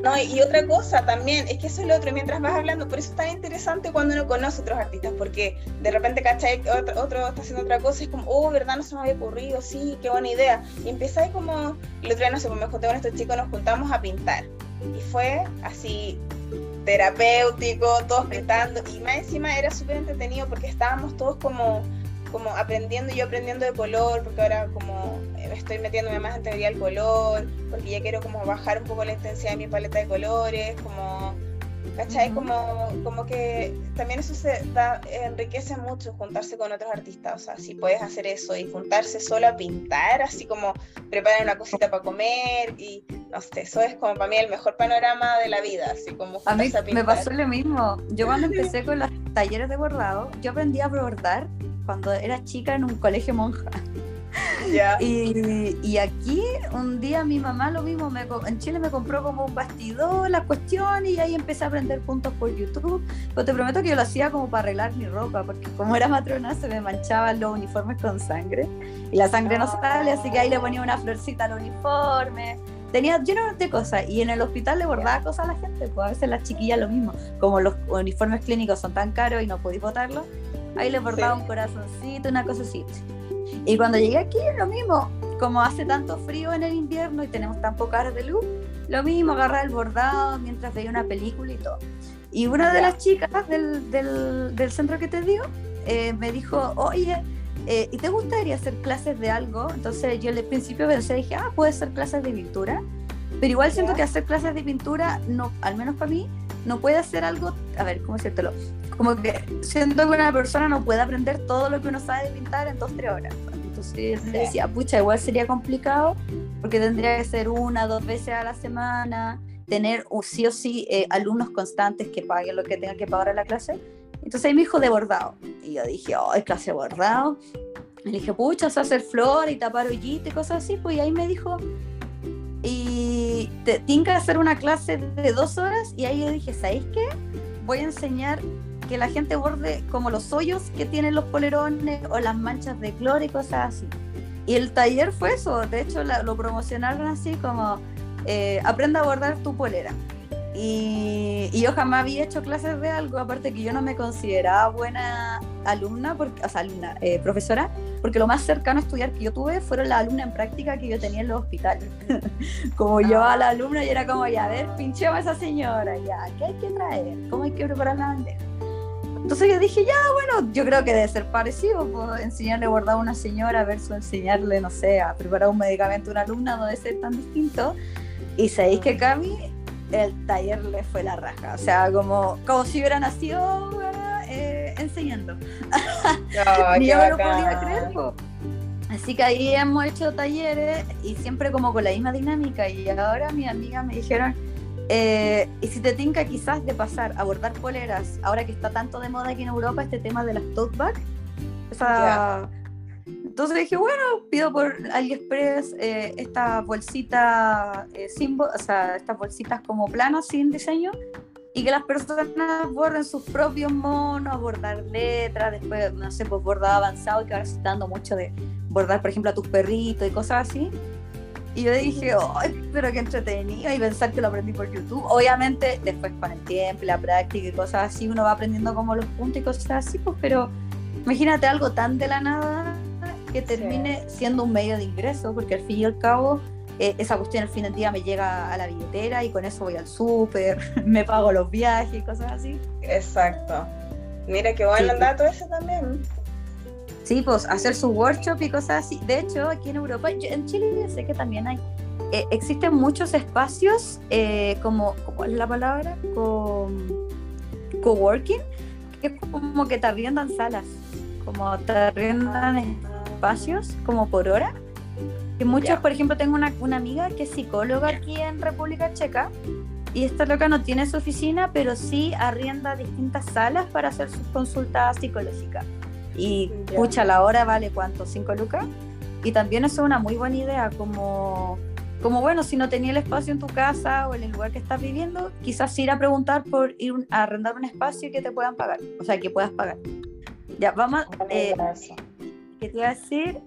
no, y otra cosa también, es que eso es lo otro, mientras vas hablando, por eso es tan interesante cuando uno conoce otros artistas, porque de repente, ¿cachai? Otro, otro está haciendo otra cosa y es como, oh, ¿verdad? No se me había ocurrido, sí, qué buena idea. Y empezáis como, el otro día, no sé, pues me junté con estos chicos, nos juntamos a pintar. Y fue así, terapéutico, todos pintando, y más encima era súper entretenido porque estábamos todos como como aprendiendo, yo aprendiendo de color, porque ahora como estoy metiéndome más en teoría del color, porque ya quiero como bajar un poco la intensidad de mi paleta de colores, como, ¿cachai? como, como que también eso se da, enriquece mucho juntarse con otros artistas, o sea, si puedes hacer eso y juntarse solo a pintar, así como preparar una cosita para comer y no sé, eso es como para mí el mejor panorama de la vida, así como a mí me pasó lo mismo. Yo cuando empecé con los talleres de bordado, yo aprendí a bordar cuando era chica en un colegio monja. Y, y, aquí un día mi mamá lo mismo, me, en Chile me compró como un bastidor, la cuestión, y ahí empecé a aprender puntos por YouTube. Pero te prometo que yo lo hacía como para arreglar mi ropa, porque como era matrona se me manchaban los uniformes con sangre, y la sangre no sale, así que ahí le ponía una florcita al uniforme. Tenía lleno de cosas, y en el hospital le bordaba cosas a la gente, pues a veces las chiquillas lo mismo, como los uniformes clínicos son tan caros y no podéis botarlos Ahí le bordaba un corazoncito, una cosa así. Y cuando llegué aquí, lo mismo. Como hace tanto frío en el invierno y tenemos tan pocas horas de luz, lo mismo, agarrar el bordado mientras veía una película y todo. Y una de las chicas del, del, del centro que te digo eh, me dijo, oye, eh, ¿y te gustaría hacer clases de algo? Entonces yo al principio pensé, dije, ah, puede ser clases de pintura. Pero igual siento que hacer clases de pintura, no, al menos para mí, no puede hacer algo, a ver, ¿cómo decírtelo? Como que siento que una persona no puede aprender todo lo que uno sabe de pintar en dos, tres horas. Entonces decía, pucha, igual sería complicado porque tendría que ser una, dos veces a la semana, tener sí o sí eh, alumnos constantes que paguen lo que tengan que pagar a la clase. Entonces ahí me dijo de bordado. Y yo dije, oh, es clase de bordado. Y le dije, pucha, sé hacer flor y tapar hoyito y cosas así. Pues y ahí me dijo, y te tienes que hacer una clase de dos horas. Y ahí yo dije, ¿sabéis qué? Voy a enseñar que la gente borde como los hoyos que tienen los polerones o las manchas de cloro y cosas así. Y el taller fue eso, de hecho lo promocionaron así como eh, aprenda a bordar tu polera. Y, yo jamás había hecho clases de algo, aparte que yo no me consideraba buena alumna, porque, o sea, alumna, eh, profesora, porque lo más cercano a estudiar que yo tuve fueron las alumnas en práctica que yo tenía en los hospitales. como yo a la alumna y era como, ya, a ver, pinchemos a esa señora, ya, ¿qué hay que traer? ¿Cómo hay que preparar la bandeja? Entonces yo dije, ya, bueno, yo creo que debe ser parecido, pues, enseñarle a bordar a una señora versus enseñarle, no sé, a preparar un medicamento a una alumna no debe ser tan distinto. Y sabéis que Cami, el taller le fue la raja. O sea, como, como si hubiera nacido eh, enseñando. Ni yo me lo podía creer. Así que ahí hemos hecho talleres y siempre como con la misma dinámica. Y ahora mis amigas me dijeron, eh, y si te tinca quizás de pasar a bordar poleras, ahora que está tanto de moda aquí en Europa este tema de las tote bags, esa, entonces dije, bueno, pido por AliExpress eh, esta bolsita eh, o sea, estas bolsitas como planas sin diseño y que las personas borden sus propios monos, bordar letras, después, no sé, pues bordado avanzado, que ahora se está dando mucho de bordar, por ejemplo, a tus perritos y cosas así. Y yo dije, ¡ay, pero qué entretenido! Y pensar que lo aprendí por YouTube. Obviamente, después con el tiempo, la práctica y cosas así, uno va aprendiendo como los puntos y cosas así, pues, pero imagínate algo tan de la nada que termine siendo un medio de ingreso, porque al fin y al cabo eh, esa cuestión al fin del día me llega a la billetera y con eso voy al súper, me pago los viajes y cosas así. Exacto. Mira qué bueno el dato ese también. Sí, pues hacer su workshop y cosas así. De hecho, aquí en Europa, en Chile sé que también hay, eh, existen muchos espacios eh, como, ¿cuál es la palabra? Con coworking, que es como que te arriendan salas, como te arriendan espacios como por hora. Que muchos, por ejemplo, tengo una, una, amiga que es psicóloga aquí en República Checa y esta loca no tiene su oficina, pero sí arrienda distintas salas para hacer sus consultas psicológicas. Y pucha, la hora vale cuánto, ¿Cinco lucas. Y también eso es una muy buena idea, como, como bueno, si no tenía el espacio en tu casa o en el lugar que estás viviendo, quizás ir a preguntar por ir a arrendar un espacio que te puedan pagar, o sea, que puedas pagar. Ya, vamos. Eh, ¿Qué te iba a decir?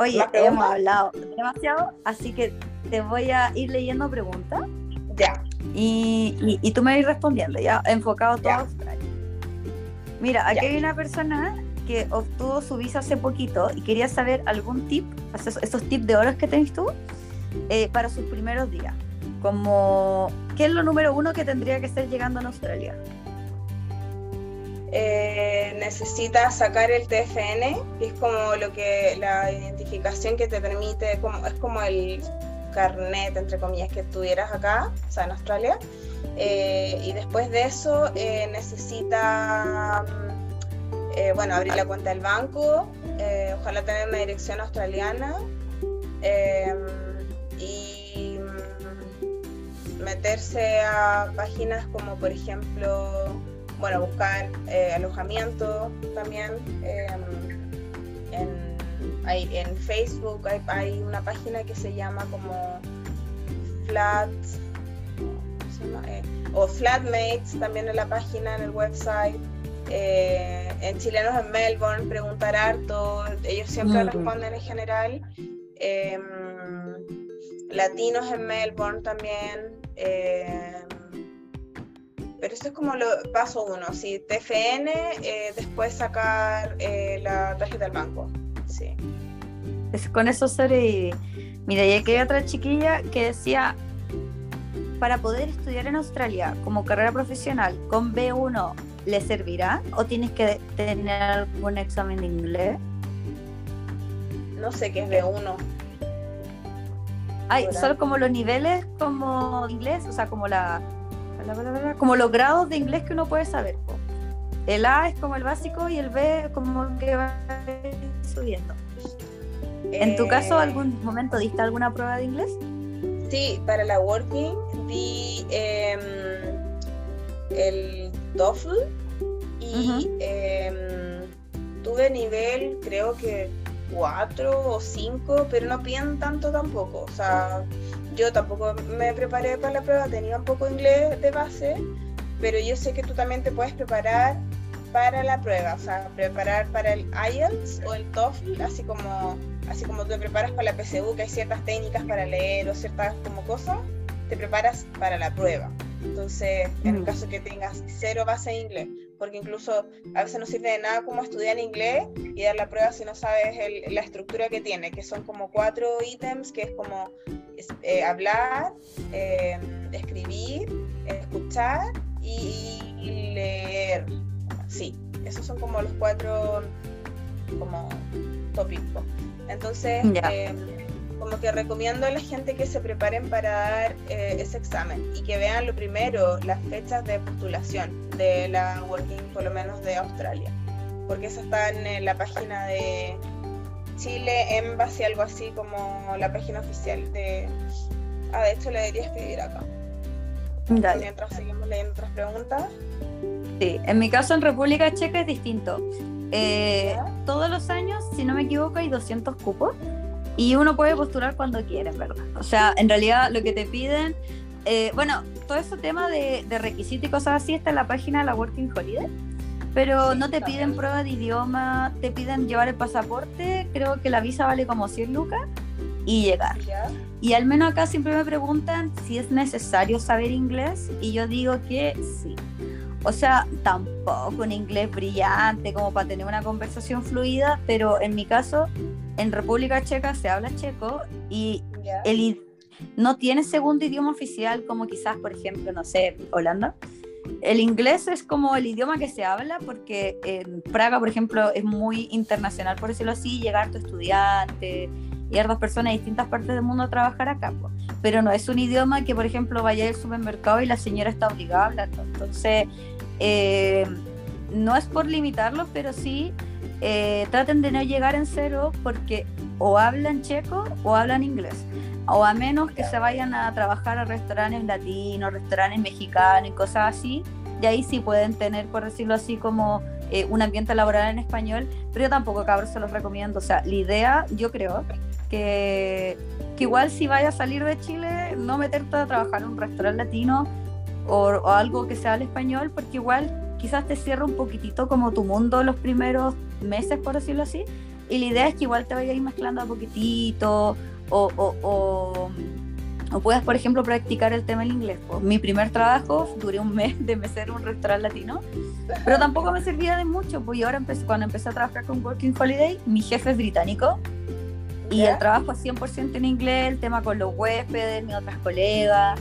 Oye, hemos hablado demasiado, así que te voy a ir leyendo preguntas. Ya. Y, y, tú me vas a ir respondiendo, ya, enfocado todo a Australia. Mira, aquí hay una persona que obtuvo su visa hace poquito y quería saber algún tip, esos, tips de horas que tenés tú, eh, para sus primeros días. Como, ¿qué es lo número uno que tendría que estar llegando a Australia? Eh, necesitas sacar el TFN, que es como lo que la identificación que te permite, es como el carnet, entre comillas, que tuvieras acá, o sea, en Australia. Eh, y después de eso eh, necesita, eh, bueno, abrir la cuenta del banco, ojalá tener una dirección australiana y meterse a páginas como, por ejemplo, bueno, buscar eh, alojamiento también. Em, en, en, Facebook hay, una página que se llama como Flat eh, o Flatmates también en la página, en el website. Eh, en chilenos en Melbourne, preguntar harto, ellos siempre responden en general. Em, latinos en Melbourne también. Pero eso es como lo paso uno, si TFN, eh, después sacar eh, la tarjeta del banco. Sí. con eso sobre Mira, ya que hay otra chiquilla que decía, para poder estudiar en Australia como carrera profesional con B1, ¿le servirá o tienes que tener algún examen de inglés? No sé qué es B1. Hay solo como los niveles como inglés, o sea, como la como los grados de inglés que uno puede saber. El A es como el básico y el B como que va subiendo. ¿En tu caso, eh, algún momento diste alguna prueba de inglés? Sí, para la working di em, el TOEFL y em, tuve nivel, creo que 4 o 5, pero no piden tanto tampoco. O sea, yo tampoco me preparé para la prueba, tenía un poco de inglés de base, pero yo sé que tú también te puedes preparar para la prueba, o sea, preparar para el IELTS o el TOEFL, así como, así como tú te preparas para la PSU, que hay ciertas técnicas para leer o ciertas como cosas, te preparas para la prueba. Entonces, en el mm. caso que tengas cero base en inglés, porque incluso a veces no sirve de nada como estudiar inglés y dar la prueba si no sabes la estructura que tiene, que son como cuatro ítems, que es como eh, hablar, eh, escribir, escuchar y, leer. Sí, esos son como los cuatro como tópicos. Entonces, como que recomiendo a la gente que se preparen para dar eh, ese examen y que vean lo primero, las fechas de postulación de la Working, por lo menos de Australia, porque eso está en la página de Chile Embassy, algo así como la página oficial de... Ah, de hecho le debería escribir acá. Dale. Mientras seguimos leyendo otras preguntas. Sí, en mi caso en República Checa es distinto. Eh, todos los años, si no me equivoco, hay 200 cupos y uno puede postular cuando quiere, ¿verdad? O sea, en realidad lo que te piden, eh, bueno, todo ese tema de, de requisitos y cosas así está en la página de la Working Holiday, pero no te piden prueba de idioma, te piden llevar el pasaporte, creo que la visa vale como 100 lucas y llegar. Y al menos acá siempre me preguntan si es necesario saber inglés y yo digo que sí. O sea, tampoco un inglés brillante como para tener una conversación fluida, pero en mi caso, en República Checa se habla checo y el, no tiene segundo idioma oficial como quizás, por ejemplo, no sé, Holanda. El inglés es como el idioma que se habla porque en Praga, por ejemplo, es muy internacional, por decirlo así, llegar tu estudiante, y dos personas de distintas partes del mundo a trabajar acá. Pero no es un idioma que, por ejemplo, vaya al supermercado y la señora está obligada a hablarlo. Entonces, eh, no es por limitarlos, pero sí eh, traten de no llegar en cero porque o hablan checo o hablan inglés. O a menos que se vayan a trabajar a restaurantes latinos, restaurantes mexicanos y cosas así. Y ahí sí pueden tener, por decirlo así, como eh, un ambiente laboral en español. Pero yo tampoco, cabros, se los recomiendo. O sea, la idea, yo creo, que, que igual si vaya a salir de Chile, no meterte a trabajar en un restaurante latino o, algo que sea el español, porque igual quizás te cierra un poquitito como tu mundo los primeros meses, por decirlo así. Y la idea es que igual te vayas mezclando a poquitito o, o, o, o, puedas, por ejemplo, practicar el tema del inglés. Pues, mi primer trabajo duré un mes de mesero en un restaurante latino, pero tampoco me servía de mucho, pues ahora empecé, cuando empecé a trabajar con Working Holiday, mi jefe es británico y el trabajo es 100% en inglés, el tema con los huéspedes, mis otras colegas.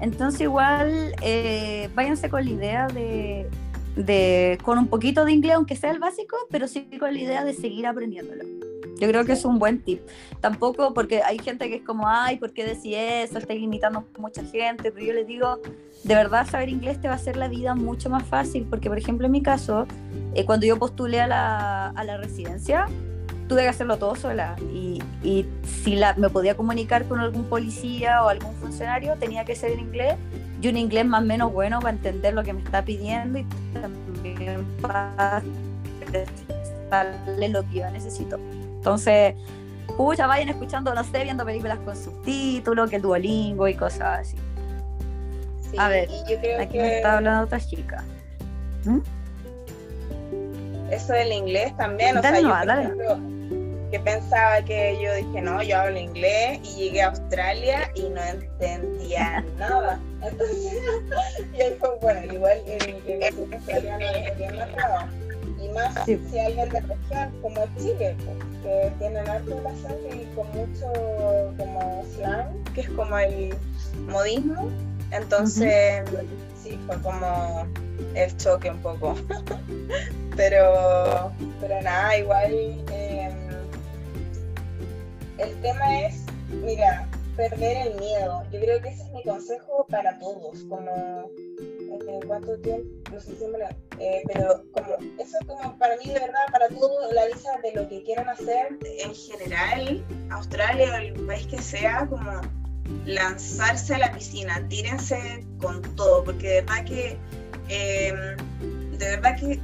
Entonces igual eh, váyanse con la idea de, de, con un poquito de inglés, aunque sea el básico, pero sí con la idea de seguir aprendiéndolo. Yo creo que es un buen tip. Tampoco porque hay gente que es como, ay, ¿por qué decís eso? Estás limitando a mucha gente. Pero yo les digo, de verdad saber inglés te va a hacer la vida mucho más fácil. Porque, por ejemplo, en mi caso, eh, cuando yo postulé a la, a la residencia, tuve que hacerlo todo sola y, y, si la, me podía comunicar con algún policía o algún funcionario tenía que ser en inglés y un inglés más o menos bueno para entender lo que me está pidiendo y también para darle lo que yo necesito. Entonces, pucha, vayan escuchando, no sé, viendo películas con subtítulos, que el Duolingo y cosas así. a ver, aquí me está hablando otra chica. ¿Mm? Eso del inglés también, o sea, yo, que pensaba que yo dije, no, yo hablo inglés y llegué a Australia y no entendía nada. Entonces, y ahí fue, bueno, igual el, el australiano bien marcado. Y más si alguien de región como Chile, que tienen harto la sangre y con mucho como slang, que es como el modismo. Entonces, sí, fue como el choque un poco. pero, pero nada, igual. Eh, el tema es, mira, perder el miedo. Yo creo que ese es mi consejo para todos, como eh, cuánto tiempo, no sé si me eh, pero como eso es como para mí de verdad, para todo la visa de lo que quieran hacer en general, Australia o el país que sea, como lanzarse a la piscina, tírense con todo, porque de verdad que eh, de verdad que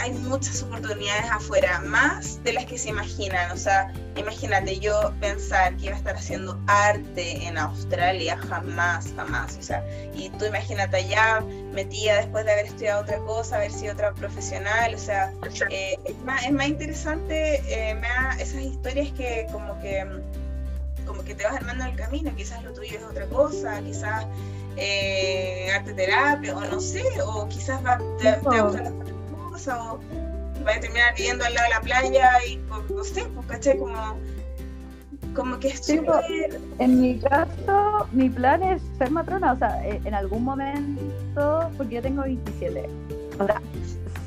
hay muchas oportunidades afuera, más de las que se imaginan. O sea, imagínate yo pensar que iba a estar haciendo arte en Australia, jamás, jamás. O sea, y tú imagínate allá metida después de haber estudiado otra cosa, haber sido otra profesional. O sea, eh, es, más, es, más, interesante eh, esas historias que como que como que te vas armando el camino, quizás lo tuyo es otra cosa, quizás eh, arte terapia, o no sé, o quizás va, te, te gustan las o vaya a terminar viviendo al lado de la playa y no sé, pues caché como como que es pues, en mi caso mi plan es ser matrona o sea eh, en algún momento porque yo tengo 27 o sea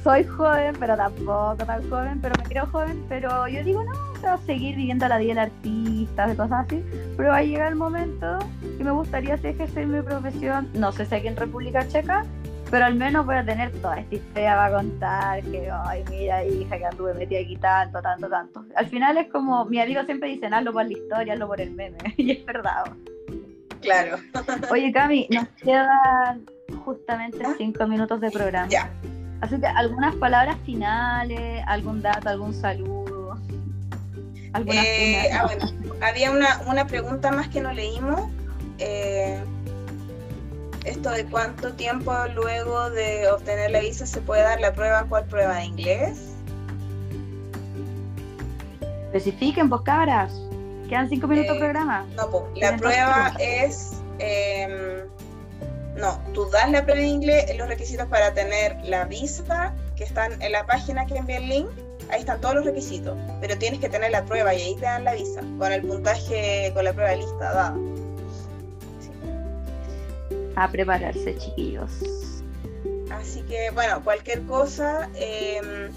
soy joven pero tampoco tan joven pero me creo joven pero yo digo no o sea seguir viviendo la vida del artista de cosas así. Pero va a llegar el momento que me gustaría ejercer mi profesión no sé si aquí en República Checa pero al menos voy a tener toda esta historia para contar, que, ay, mira, hija, que anduve metida aquí tanto, tanto, tanto. Al final es como, mi amigo siempre dice, hazlo por la historia, hazlo por el meme, y es verdad. Claro. Oye, Cami, nos quedan justamente ¿Ah? cinco minutos de programa. Ya. Así que algunas palabras finales, algún dato, algún saludo. Eh, ah, bueno, había una, una pregunta más que no leímos. Eh, esto de cuánto tiempo luego de obtener la visa se puede dar la prueba, ¿cuál prueba de inglés? Especifiquen, vos cabras. Quedan cinco minutos de eh, programa. No, pues, la prueba es. Em, no, tú das la prueba de inglés, los requisitos para tener la visa, que están en la página que envía el link, ahí están todos los requisitos, pero tienes que tener la prueba y ahí te dan la visa, con el puntaje, con la prueba lista dada a prepararse, chiquillos. Así que, bueno, cualquier cosa, em,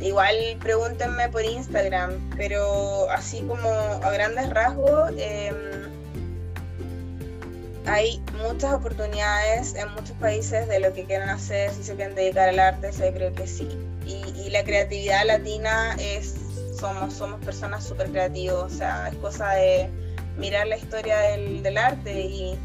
igual pregúntenme por Instagram, pero así como a grandes rasgos, em, hay muchas oportunidades en muchos países de lo que quieran hacer, si se quieren dedicar al arte, yo creo que sí. Y, la creatividad latina es, somos, somos personas súper creativos, o sea, es cosa de mirar la historia del arte y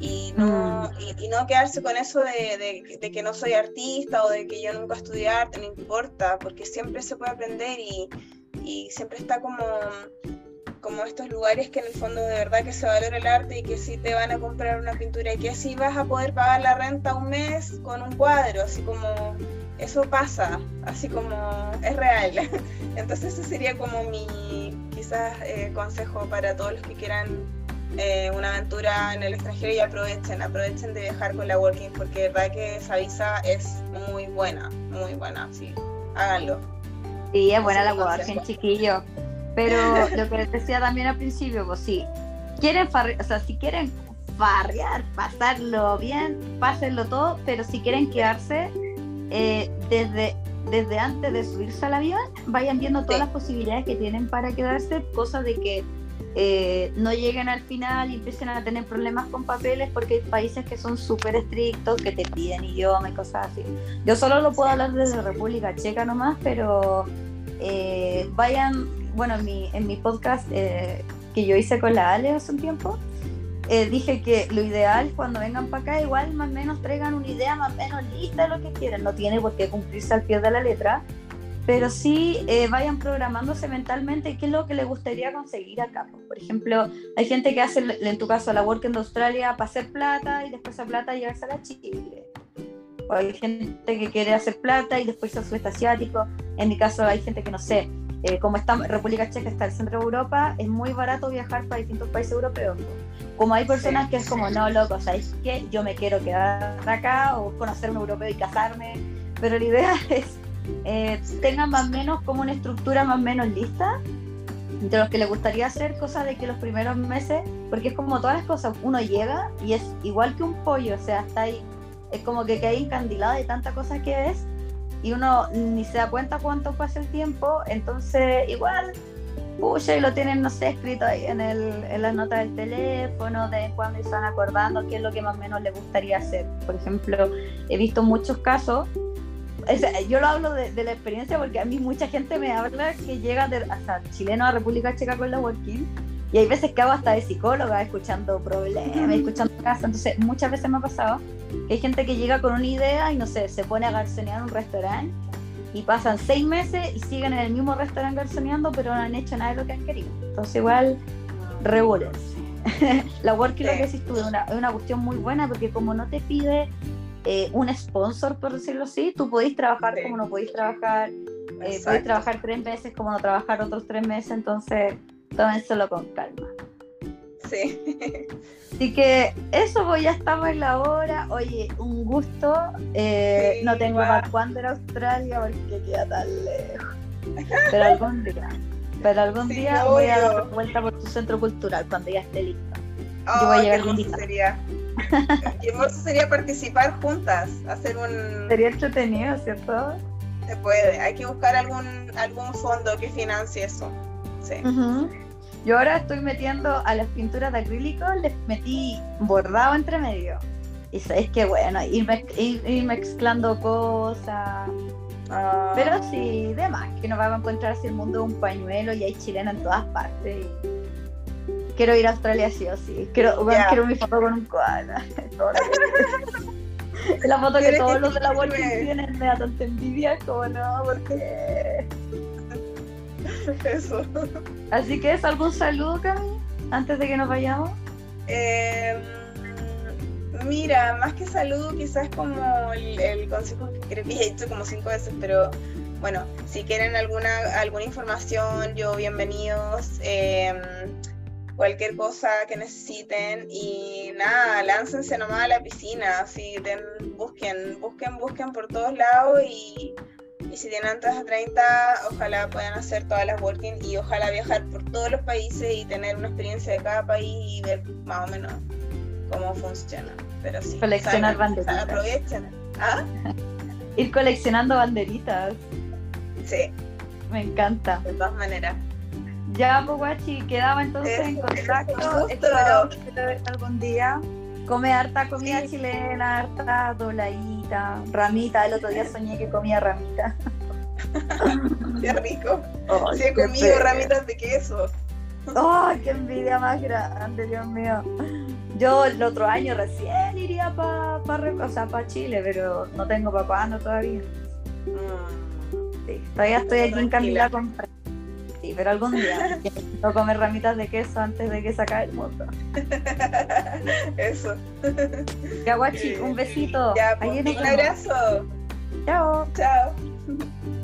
y no, mm. y, no quedarse con eso de, de, que no soy artista o de que yo nunca estudié arte, no importa, porque siempre se puede aprender y, y, siempre está como, como estos lugares que en el fondo de verdad que se valora el arte y que sí te van a comprar una pintura y que así vas a poder pagar la renta un mes con un cuadro, así como eso pasa, así como es real. Entonces ese sería como mi quizás eh, consejo para todos los que quieran eh, una aventura en el extranjero y aprovechen, aprovechen de viajar con la Working porque de verdad que esa visa es muy buena, muy buena, sí, háganlo. Sí, es buena la Working, chiquillo. Pero lo que les decía también al principio, pues sí, quieren o sea, si quieren farrear, pasarlo bien, pásenlo todo, pero si quieren quedarse eh, desde desde antes de subirse al avión, vayan viendo todas las posibilidades que tienen para quedarse, cosa de que eh, no lleguen al final y empiecen a tener problemas con papeles porque hay países que son súper estrictos, que te piden idioma y cosas así. Yo solo lo puedo hablar desde República Checa nomás, pero eh, vayan, bueno, en mi, en mi podcast eh, que yo hice con la Ale hace un tiempo, dije que lo ideal cuando vengan para acá igual más o menos traigan una idea más o menos lista de lo que quieren, no tiene por qué cumplirse al pie de la letra, pero sí eh, vayan programándose mentalmente qué es lo que les gustaría conseguir acá. Pues, por ejemplo, hay gente que hace, en tu caso, la Work in Australia para hacer plata y después esa plata llevarse a Chile. O hay gente que quiere hacer plata y después al sudeste asiático. En mi caso, hay gente que no sé, eh, como está República Checa está el centro de Europa, es muy barato viajar para distintos países europeos. Como hay personas que es como, no, loco, ¿sabes qué? Yo me quiero quedar acá o conocer un europeo y casarme. Pero la idea es eh, tengan más o menos como una estructura más o menos lista de los que les gustaría hacer cosas de que los primeros meses, porque es como todas las cosas, uno llega y es igual que un pollo, o sea, está ahí, es como que queda encandilado de tantas cosas que es y uno ni se da cuenta cuánto pasa el tiempo, entonces igual pucha, y lo tienen, no sé, escrito ahí en, el, en las notas del teléfono, de cuando están acordando qué es lo que más o menos les gustaría hacer. Por ejemplo, he visto muchos casos, yo lo hablo de, la experiencia porque a mí mucha gente me habla que llega de, hasta chileno a República Checa con la Working y hay veces que hago hasta de psicóloga, escuchando problemas, escuchando casos. Entonces, muchas veces me ha pasado que hay gente que llega con una idea y no sé, se pone a garzonear un restaurante y pasan seis meses y siguen en el mismo restaurante garzoneando, pero no han hecho nada de lo que han querido. Entonces, igual, regúlense. la working, lo que decís tú, es una, es una cuestión muy buena porque, como no te pide eh, un sponsor, por decirlo así, tú podéis trabajar como no podéis trabajar, eh, podéis trabajar tres meses como no trabajar otros tres meses, entonces tómenselo con calma. Sí. Así que eso, pues ya estamos en la hora. Oye, un gusto. Eh, no tengo para cuándo era Australia porque queda tan lejos. Pero algún día. Pero algún día voy a dar vuelta por tu centro cultural cuando ya esté listo. Yo voy a llegar qué hermoso sería participar juntas, hacer un... Sería entretenido, ¿cierto? Se puede, hay que buscar algún, algún fondo que financie eso. Sí. Yo ahora estoy metiendo a las pinturas de acrílico, les metí bordado entre medio. Y es que bueno, ir, mezclando cosas. Ah. Pero sí, demás, que nos vamos a encontrar así el mundo de un pañuelo y hay chileno en todas partes. Quiero ir a Australia sí o sí. Quiero, quiero mi foto con un koala. la foto que todos los de la World tienen me da tanta envidia como no, porque Eso. Así que es algún saludo, Cami, antes de que nos vayamos. Em, mira, más que saludo, quizás como el, consejo que creo que he hecho como cinco veces, pero bueno, si quieren alguna, alguna información, yo bienvenidos. Em, cualquier cosa que necesiten y nada, láncense nomás a la piscina, así busquen, busquen, busquen por todos lados y y si tienen antes de 30, ojalá puedan hacer todas las working y ojalá viajar por todos los países y tener una experiencia de cada país y ver más o menos cómo funciona. Pero sí, coleccionar banderitas. Aprovechen. ¿Ah? Ir coleccionando banderitas. Sí. Me encanta. De todas maneras. Ya, Poguachi, quedaba entonces en contacto. Espero verte algún día. Come harta comida chilena, harta doladita, ramita. El otro día soñé que comía ramita. qué rico. sí, he comido ramitas de queso. ¡Ay, qué envidia más grande, Dios mío! Yo el otro año recién iría para pa, Chile, pero no tengo para cuándo todavía. Mm. Sí, todavía estoy aquí en Camila con Sí, pero algún día no comer ramitas de queso antes de que se acabe el mundo. Eso. Ya, guachi, un besito. Ya, pues, un abrazo. Chao. Chao.